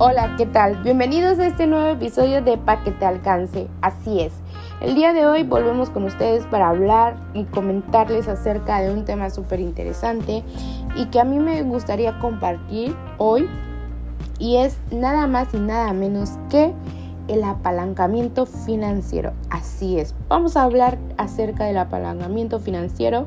Hola, ¿qué tal? Bienvenidos a este nuevo episodio de Pa' que te alcance. Así es. El día de hoy volvemos con ustedes para hablar y comentarles acerca de un tema súper interesante y que a mí me gustaría compartir hoy y es nada más y nada menos que el apalancamiento financiero. Así es. Vamos a hablar acerca del apalancamiento financiero.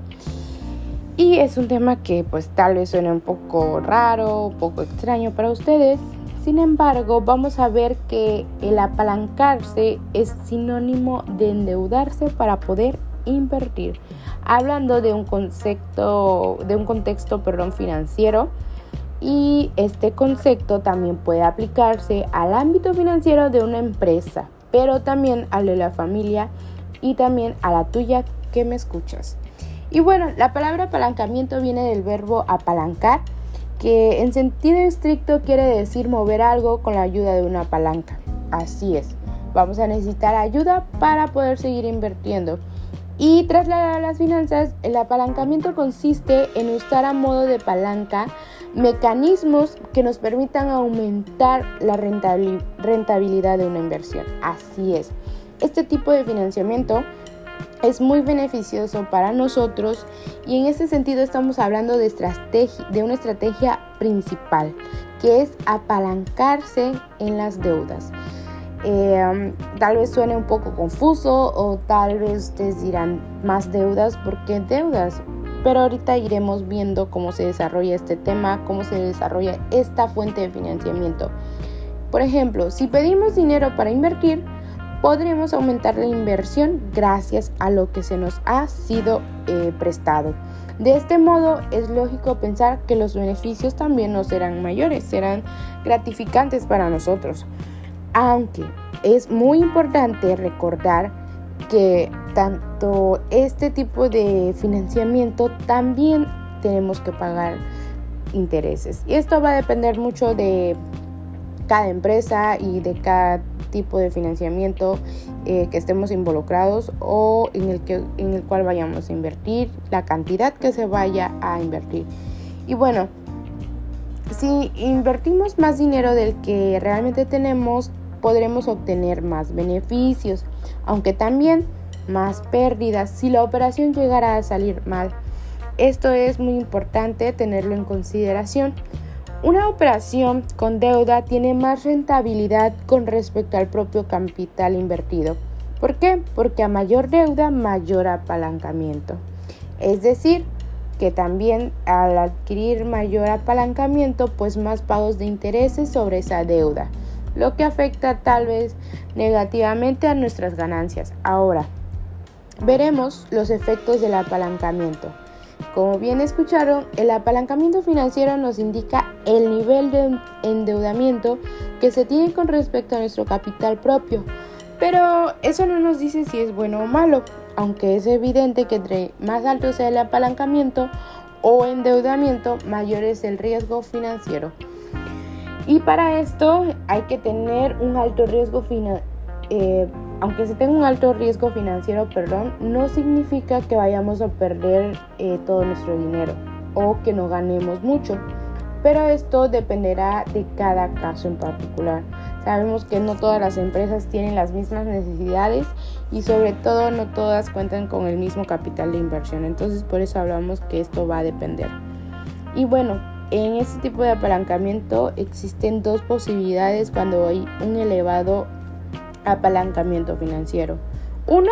Y es un tema que pues tal vez suene un poco raro, un poco extraño para ustedes, sin embargo, vamos a ver que el apalancarse es sinónimo de endeudarse para poder invertir. Hablando de un concepto, de un contexto perdón, financiero, y este concepto también puede aplicarse al ámbito financiero de una empresa, pero también al de la familia y también a la tuya que me escuchas. Y bueno, la palabra apalancamiento viene del verbo apalancar, que en sentido estricto quiere decir mover algo con la ayuda de una palanca. Así es, vamos a necesitar ayuda para poder seguir invirtiendo. Y trasladar a las finanzas, el apalancamiento consiste en usar a modo de palanca mecanismos que nos permitan aumentar la rentabilidad de una inversión. Así es. Este tipo de financiamiento es muy beneficioso para nosotros y en ese sentido estamos hablando de, de una estrategia principal que es apalancarse en las deudas. Eh, tal vez suene un poco confuso o tal vez ustedes dirán más deudas, ¿por qué deudas? Pero ahorita iremos viendo cómo se desarrolla este tema, cómo se desarrolla esta fuente de financiamiento. Por ejemplo, si pedimos dinero para invertir, podremos aumentar la inversión gracias a lo que se nos ha sido eh, prestado. De este modo es lógico pensar que los beneficios también no serán mayores, serán gratificantes para nosotros. Aunque es muy importante recordar que tanto este tipo de financiamiento también tenemos que pagar intereses. Y esto va a depender mucho de cada empresa y de cada tipo de financiamiento eh, que estemos involucrados o en el, que, en el cual vayamos a invertir, la cantidad que se vaya a invertir. Y bueno, si invertimos más dinero del que realmente tenemos, podremos obtener más beneficios, aunque también más pérdidas si la operación llegara a salir mal. Esto es muy importante tenerlo en consideración una operación con deuda tiene más rentabilidad con respecto al propio capital invertido. ¿Por qué? Porque a mayor deuda, mayor apalancamiento. Es decir, que también al adquirir mayor apalancamiento, pues más pagos de intereses sobre esa deuda, lo que afecta tal vez negativamente a nuestras ganancias. Ahora, veremos los efectos del apalancamiento. Como bien escucharon, el apalancamiento financiero nos indica el nivel de endeudamiento que se tiene con respecto a nuestro capital propio. Pero eso no nos dice si es bueno o malo, aunque es evidente que entre más alto sea el apalancamiento o endeudamiento, mayor es el riesgo financiero. Y para esto hay que tener un alto riesgo financiero. Eh, aunque se tenga un alto riesgo financiero, perdón, no significa que vayamos a perder eh, todo nuestro dinero o que no ganemos mucho. Pero esto dependerá de cada caso en particular. Sabemos que no todas las empresas tienen las mismas necesidades y sobre todo no todas cuentan con el mismo capital de inversión. Entonces por eso hablamos que esto va a depender. Y bueno, en este tipo de apalancamiento existen dos posibilidades cuando hay un elevado apalancamiento financiero. Uno,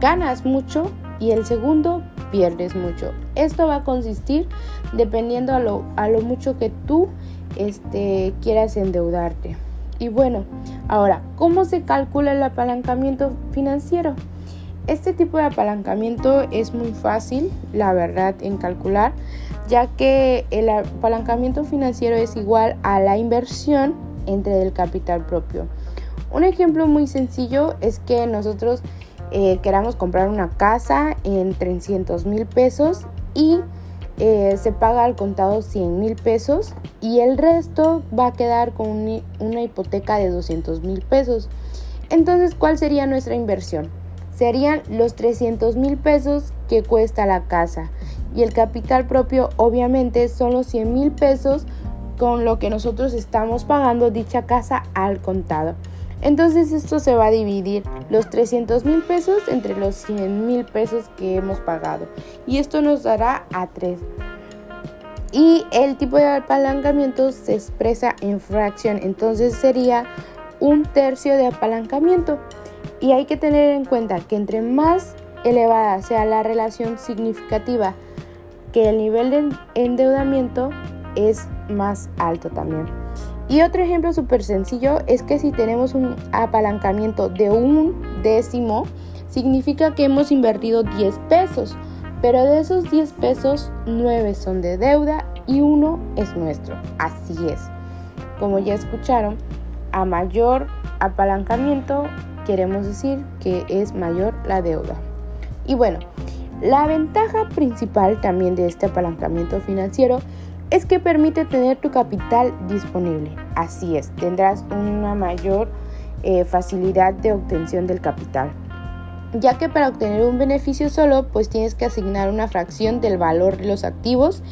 ganas mucho y el segundo, pierdes mucho. Esto va a consistir dependiendo a lo, a lo mucho que tú este, quieras endeudarte. Y bueno, ahora, ¿cómo se calcula el apalancamiento financiero? Este tipo de apalancamiento es muy fácil, la verdad, en calcular, ya que el apalancamiento financiero es igual a la inversión entre el capital propio. Un ejemplo muy sencillo es que nosotros eh, queramos comprar una casa en 300 mil pesos y eh, se paga al contado 100 mil pesos y el resto va a quedar con una hipoteca de 200 mil pesos. Entonces, ¿cuál sería nuestra inversión? Serían los 300 mil pesos que cuesta la casa y el capital propio obviamente son los 100 mil pesos con lo que nosotros estamos pagando dicha casa al contado. Entonces esto se va a dividir los 300 mil pesos entre los 100 mil pesos que hemos pagado. Y esto nos dará a 3. Y el tipo de apalancamiento se expresa en fracción. Entonces sería un tercio de apalancamiento. Y hay que tener en cuenta que entre más elevada sea la relación significativa que el nivel de endeudamiento es más alto también. Y otro ejemplo súper sencillo es que si tenemos un apalancamiento de un décimo, significa que hemos invertido 10 pesos, pero de esos 10 pesos, 9 son de deuda y uno es nuestro. Así es. Como ya escucharon, a mayor apalancamiento queremos decir que es mayor la deuda. Y bueno, la ventaja principal también de este apalancamiento financiero es que permite tener tu capital disponible. Así es, tendrás una mayor eh, facilidad de obtención del capital. Ya que para obtener un beneficio solo, pues tienes que asignar una fracción del valor de los activos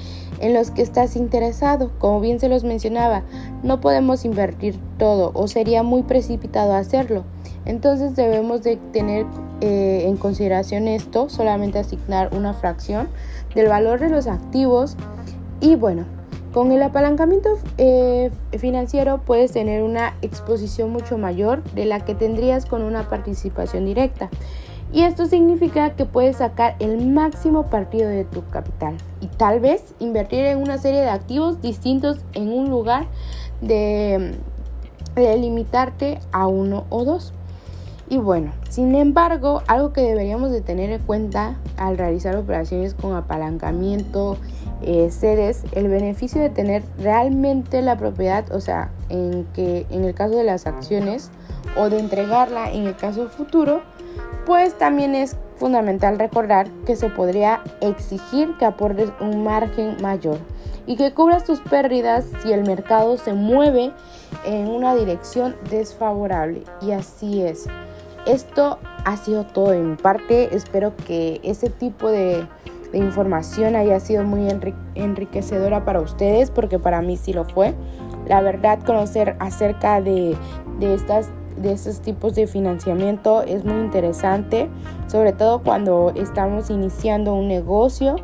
en los que estás interesado. Como bien se los mencionaba, no podemos invertir todo o sería muy precipitado hacerlo. Entonces debemos de tener eh, en consideración esto, solamente asignar una fracción del valor de los activos y bueno, con el apalancamiento eh, financiero puedes tener una exposición mucho mayor de la que tendrías con una participación directa. Y esto significa que puedes sacar el máximo partido de tu capital y tal vez invertir en una serie de activos distintos en un lugar de, de limitarte a uno o dos. Y bueno, sin embargo, algo que deberíamos de tener en cuenta al realizar operaciones con apalancamiento, eh, sedes, el beneficio de tener realmente la propiedad, o sea, en que en el caso de las acciones o de entregarla en el caso futuro, pues también es fundamental recordar que se podría exigir que aportes un margen mayor y que cubras tus pérdidas si el mercado se mueve en una dirección desfavorable. Y así es. Esto ha sido todo mi parte. Espero que ese tipo de, información haya sido muy enriquecedora para ustedes, porque para mí sí lo fue. La verdad, conocer acerca de, estas de estos tipos de financiamiento es muy interesante, sobre todo cuando estamos iniciando un negocio,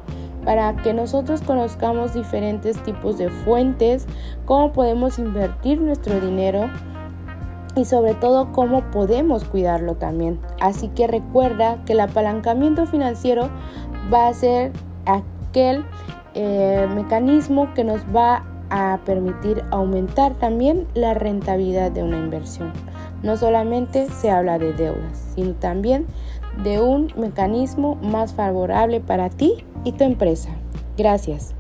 para que nosotros conozcamos diferentes tipos de fuentes, cómo podemos invertir nuestro dinero y sobre todo cómo podemos cuidarlo también. Así que recuerda que el apalancamiento financiero va a ser aquel eh, mecanismo que nos va a permitir aumentar también la rentabilidad de una inversión. No solamente se habla de deudas, sino también de un mecanismo más favorable para ti y tu empresa. Gracias.